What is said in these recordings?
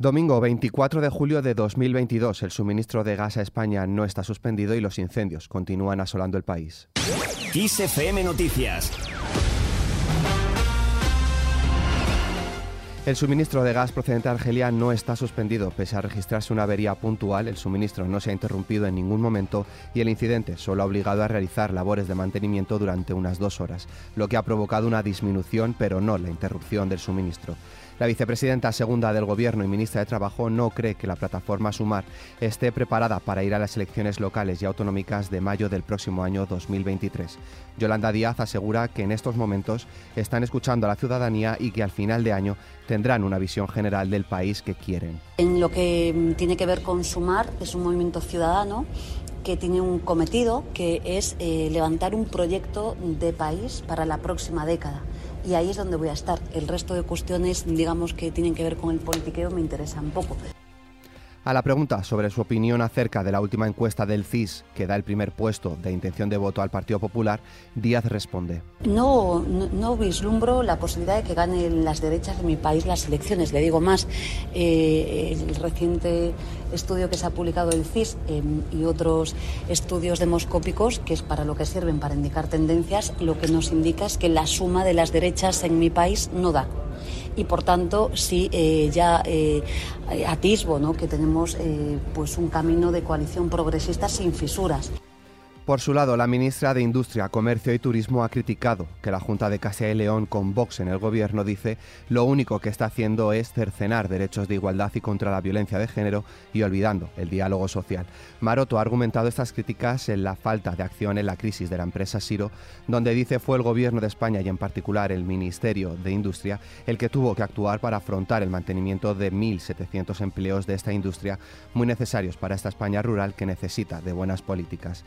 Domingo 24 de julio de 2022, el suministro de gas a España no está suspendido y los incendios continúan asolando el país. Noticias. El suministro de gas procedente de Argelia no está suspendido. Pese a registrarse una avería puntual, el suministro no se ha interrumpido en ningún momento y el incidente solo ha obligado a realizar labores de mantenimiento durante unas dos horas, lo que ha provocado una disminución, pero no la interrupción del suministro. La vicepresidenta segunda del Gobierno y ministra de Trabajo no cree que la plataforma Sumar esté preparada para ir a las elecciones locales y autonómicas de mayo del próximo año 2023. Yolanda Díaz asegura que en estos momentos están escuchando a la ciudadanía y que al final de año tendrán una visión general del país que quieren. En lo que mm, tiene que ver con Sumar, es un movimiento ciudadano que tiene un cometido que es eh, levantar un proyecto de país para la próxima década y ahí es donde voy a estar. El resto de cuestiones, digamos, que tienen que ver con el politiqueo me interesan poco. A la pregunta sobre su opinión acerca de la última encuesta del CIS, que da el primer puesto de intención de voto al Partido Popular, Díaz responde. No, no, vislumbro la posibilidad de que ganen las derechas de mi país las elecciones. Le digo más, eh, el reciente estudio que se ha publicado el CIS em, y otros estudios demoscópicos, que es para lo que sirven, para indicar tendencias, lo que nos indica es que la suma de las derechas en mi país no da y por tanto sí eh, ya eh, atisbo ¿no? que tenemos eh, pues un camino de coalición progresista sin fisuras. Por su lado, la ministra de Industria, Comercio y Turismo ha criticado que la Junta de Castilla y León, con Vox en el gobierno, dice lo único que está haciendo es cercenar derechos de igualdad y contra la violencia de género y olvidando el diálogo social. Maroto ha argumentado estas críticas en la falta de acción en la crisis de la empresa Siro, donde dice fue el gobierno de España y en particular el Ministerio de Industria el que tuvo que actuar para afrontar el mantenimiento de 1.700 empleos de esta industria muy necesarios para esta España rural que necesita de buenas políticas.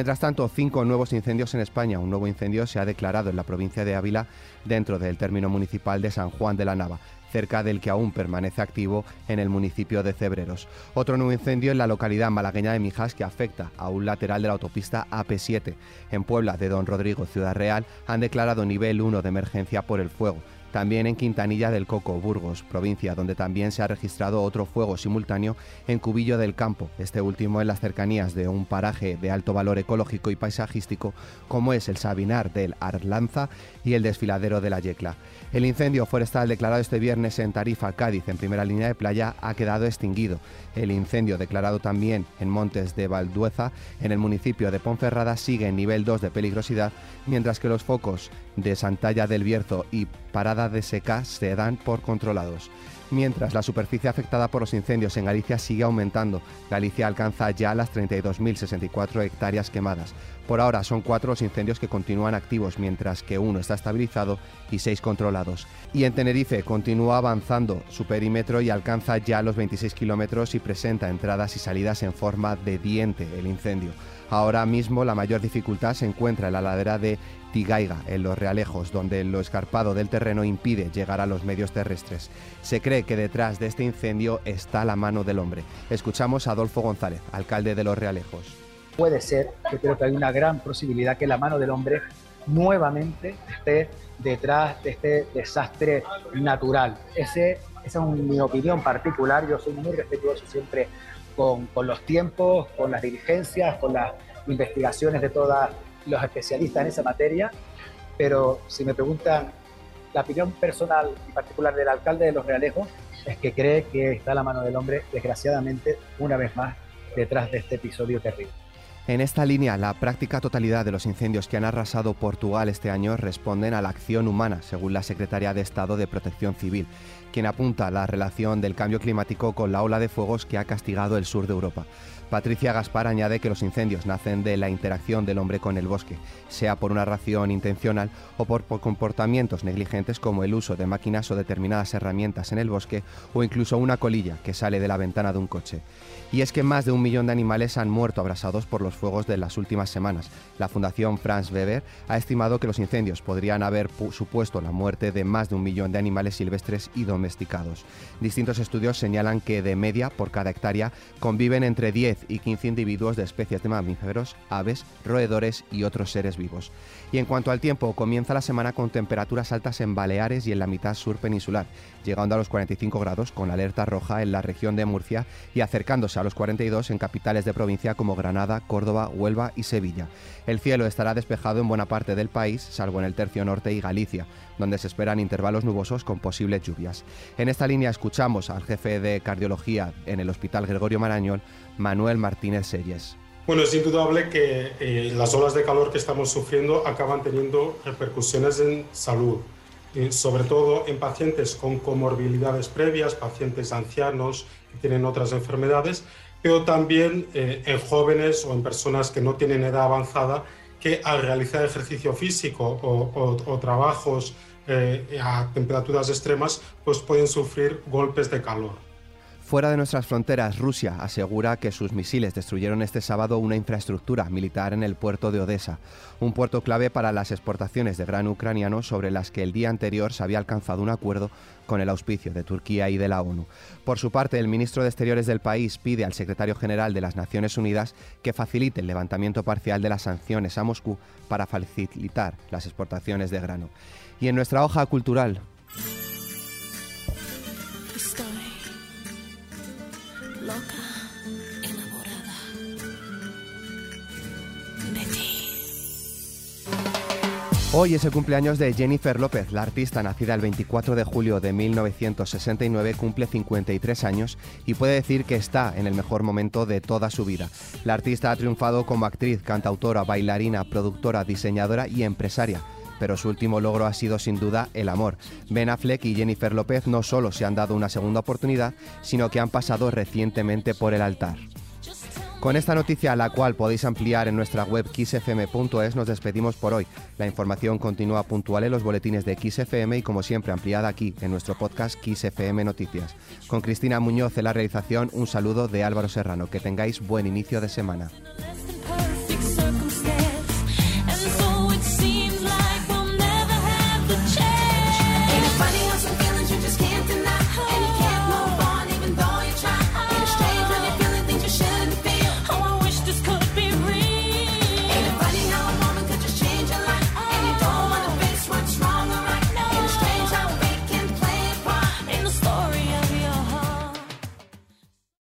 Mientras tanto, cinco nuevos incendios en España. Un nuevo incendio se ha declarado en la provincia de Ávila dentro del término municipal de San Juan de la Nava cerca del que aún permanece activo en el municipio de Cebreros. Otro nuevo incendio en la localidad malagueña de Mijas que afecta a un lateral de la autopista AP7. En Puebla de Don Rodrigo, Ciudad Real, han declarado nivel 1 de emergencia por el fuego. También en Quintanilla del Coco, Burgos, provincia, donde también se ha registrado otro fuego simultáneo en Cubillo del Campo, este último en las cercanías de un paraje de alto valor ecológico y paisajístico como es el Sabinar del Arlanza y el desfiladero de la Yecla. El incendio forestal declarado este viernes en Tarifa, Cádiz, en primera línea de playa, ha quedado extinguido. El incendio declarado también en Montes de Valdueza, en el municipio de Ponferrada, sigue en nivel 2 de peligrosidad, mientras que los focos de Santalla del Bierzo y Parada de Seca se dan por controlados. Mientras la superficie afectada por los incendios en Galicia sigue aumentando, Galicia alcanza ya las 32.064 hectáreas quemadas. Por ahora son cuatro los incendios que continúan activos, mientras que uno está estabilizado y seis controlados. Y en Tenerife continúa avanzando su perímetro y alcanza ya los 26 kilómetros y presenta entradas y salidas en forma de diente el incendio. Ahora mismo la mayor dificultad se encuentra en la ladera de Tigaiga, en los Realejos, donde lo escarpado del terreno impide llegar a los medios terrestres. Se cree que detrás de este incendio está la mano del hombre. Escuchamos a Adolfo González, alcalde de los Realejos. Puede ser, yo creo que hay una gran posibilidad que la mano del hombre nuevamente esté detrás de este desastre natural. Ese, esa es mi opinión particular, yo soy muy respetuoso siempre con, con los tiempos, con las diligencias, con las investigaciones de todas los especialistas en esa materia, pero si me preguntan la opinión personal y particular del alcalde de Los Realejos, es que cree que está la mano del hombre, desgraciadamente, una vez más, detrás de este episodio terrible. En esta línea, la práctica totalidad de los incendios que han arrasado Portugal este año responden a la acción humana, según la Secretaría de Estado de Protección Civil, quien apunta la relación del cambio climático con la ola de fuegos que ha castigado el sur de Europa. Patricia Gaspar añade que los incendios nacen de la interacción del hombre con el bosque, sea por una ración intencional o por, comportamientos negligentes como el uso de máquinas o determinadas herramientas en el bosque o incluso una colilla que sale de la ventana de un coche. Y es que más de un millón de animales han muerto abrasados por los fuegos de las últimas semanas. La Fundación Franz Weber ha estimado que los incendios podrían haber supuesto la muerte de más de un millón de animales silvestres y domesticados. Distintos estudios señalan que de media por cada hectárea conviven entre 10 y 15 individuos de especies de mamíferos, aves, roedores y otros seres vivos. Y en cuanto al tiempo, comienza la semana con temperaturas altas en Baleares y en la mitad sur peninsular, llegando a los 45 grados con alerta roja en la región de Murcia y acercándose a los 42 en capitales de provincia como Granada, Córdoba, Huelva y Sevilla. El cielo estará despejado en buena parte del país, salvo en el tercio norte y Galicia, donde se esperan intervalos nubosos con posibles lluvias. En esta línea escuchamos al jefe de cardiología en el Hospital Gregorio Marañón, Manuel Martínez Selles. Bueno, es indudable que eh, las olas de calor que estamos sufriendo acaban teniendo repercusiones en salud, eh, sobre todo en pacientes con comorbilidades previas, pacientes ancianos que tienen otras enfermedades, pero también eh, en jóvenes o en personas que no tienen edad avanzada que al realizar ejercicio físico o, trabajos a temperaturas extremas, pues pueden sufrir golpes de calor. Fuera de nuestras fronteras, Rusia asegura que sus misiles destruyeron este sábado una infraestructura militar en el puerto de Odessa, un puerto clave para las exportaciones de grano ucraniano sobre las que el día anterior se había alcanzado un acuerdo con el auspicio de Turquía y de la ONU. Por su parte, el ministro de Exteriores del país pide al secretario general de las Naciones Unidas que facilite el levantamiento parcial de las sanciones a Moscú para facilitar las exportaciones de grano. Y en nuestra hoja cultural, Hoy es el cumpleaños de Jennifer López, la artista nacida el 24 de julio de 1969, cumple 53 años y puede decir que está en el mejor momento de toda su vida. La artista ha triunfado como actriz, cantautora, bailarina, productora, diseñadora y empresaria pero su último logro ha sido sin duda el amor. Ben Affleck y Jennifer López no solo se han dado una segunda oportunidad, sino que han pasado recientemente por el altar. Con esta noticia, la cual podéis ampliar en nuestra web xfm.es, nos despedimos por hoy. La información continúa puntual en los boletines de XFM y, como siempre, ampliada aquí en nuestro podcast XFM Noticias. Con Cristina Muñoz en la realización, un saludo de Álvaro Serrano. Que tengáis buen inicio de semana.